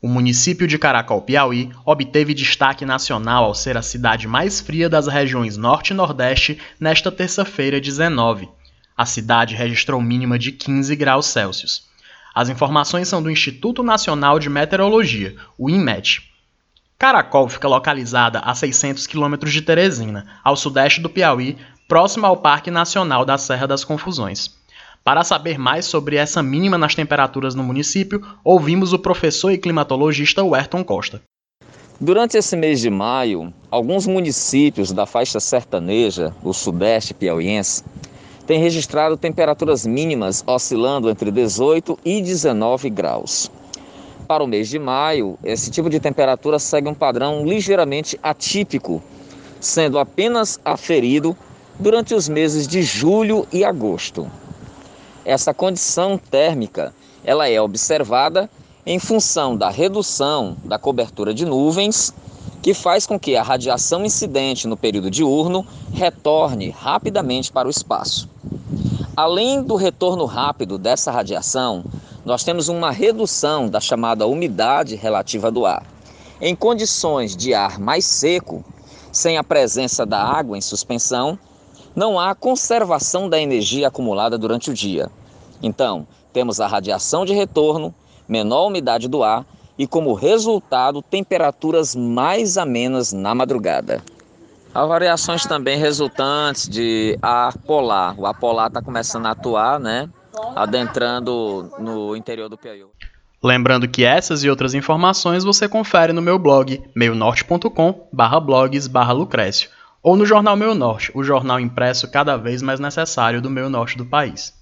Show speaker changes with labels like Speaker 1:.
Speaker 1: O município de Caracol, Piauí, obteve destaque nacional ao ser a cidade mais fria das regiões Norte e Nordeste nesta terça-feira 19. A cidade registrou mínima de 15 graus Celsius. As informações são do Instituto Nacional de Meteorologia, o INMET. Caracol fica localizada a 600 quilômetros de Teresina, ao sudeste do Piauí, próximo ao Parque Nacional da Serra das Confusões. Para saber mais sobre essa mínima nas temperaturas no município, ouvimos o professor e climatologista Werton Costa.
Speaker 2: Durante esse mês de maio, alguns municípios da faixa sertaneja, do sudeste piauiense, têm registrado temperaturas mínimas oscilando entre 18 e 19 graus. Para o mês de maio, esse tipo de temperatura segue um padrão ligeiramente atípico, sendo apenas aferido durante os meses de julho e agosto. Essa condição térmica, ela é observada em função da redução da cobertura de nuvens, que faz com que a radiação incidente no período diurno retorne rapidamente para o espaço. Além do retorno rápido dessa radiação, nós temos uma redução da chamada umidade relativa do ar. Em condições de ar mais seco, sem a presença da água em suspensão, não há conservação da energia acumulada durante o dia. Então, temos a radiação de retorno, menor umidade do ar e, como resultado, temperaturas mais amenas na madrugada. Há variações também resultantes de ar polar. O ar polar está começando a atuar, né? Adentrando no interior do Piauí.
Speaker 1: Lembrando que essas e outras informações você confere no meu blog meionorte.com/blogs/lucrécio ou no jornal Meio Norte, o jornal impresso cada vez mais necessário do meio norte do país.